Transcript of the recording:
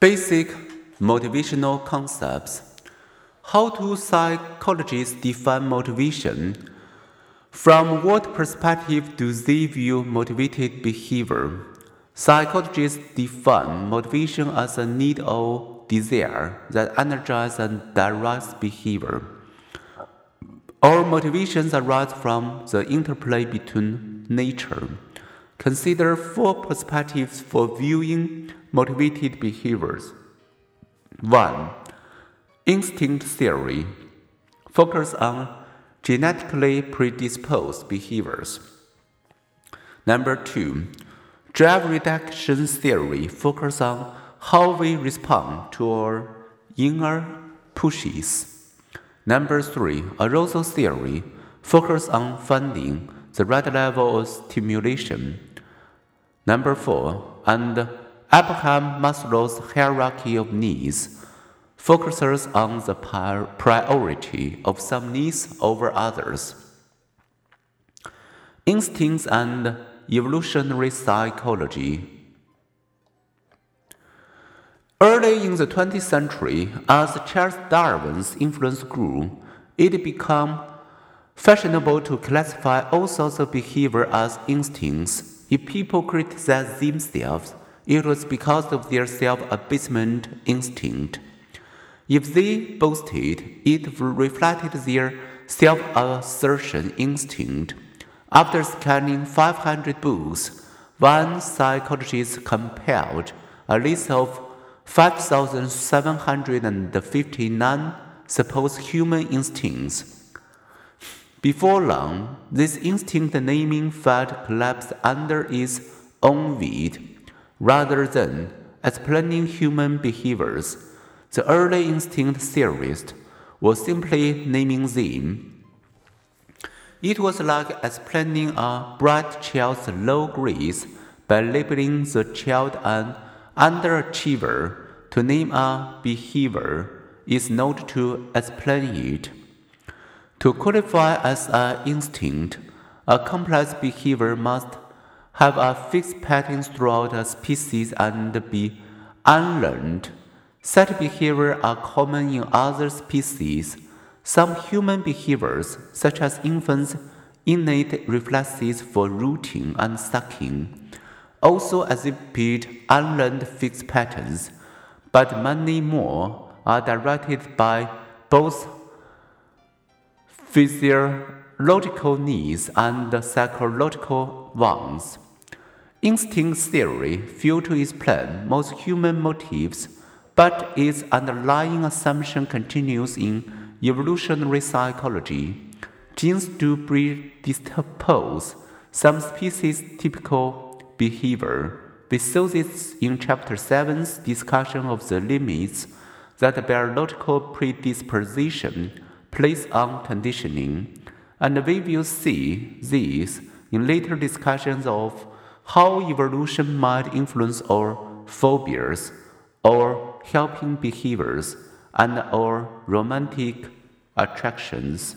Basic motivational concepts. How do psychologists define motivation? From what perspective do they view motivated behavior? Psychologists define motivation as a need or desire that energizes and directs behavior. Our motivations arise from the interplay between nature. Consider four perspectives for viewing motivated behaviors. 1. Instinct theory focus on genetically predisposed behaviors. Number 2. Drive reduction theory focus on how we respond to our inner pushes. Number 3. Arousal theory focus on finding the right level of stimulation. Number 4. And Abraham Maslow's hierarchy of needs focuses on the priority of some needs over others. Instincts and evolutionary psychology. Early in the 20th century, as Charles Darwin's influence grew, it became fashionable to classify all sorts of behavior as instincts. If people criticize themselves, it was because of their self abasement instinct. If they boasted, it reflected their self assertion instinct. After scanning 500 books, one psychologist compiled a list of 5,759 supposed human instincts. Before long, this instinct naming fad collapsed under its own weight. Rather than explaining human behaviors, the early instinct theorist was simply naming them. It was like explaining a bright child's low grades by labeling the child an underachiever. To name a behavior is not to explain it. To qualify as an instinct, a complex behavior must have a fixed pattern throughout a species and be unlearned. Such behaviors are common in other species. Some human behaviors, such as infants' innate reflexes for rooting and sucking, also exhibit unlearned fixed patterns, but many more are directed by both physiological needs and psychological ones. Instinct theory fails to explain most human motives, but its underlying assumption continues in evolutionary psychology. Genes do predispose some species' typical behavior. We saw this in Chapter 7's discussion of the limits that biological predisposition plays on conditioning, and we will see this in later discussions of how evolution might influence our phobias, our helping behaviors, and our romantic attractions.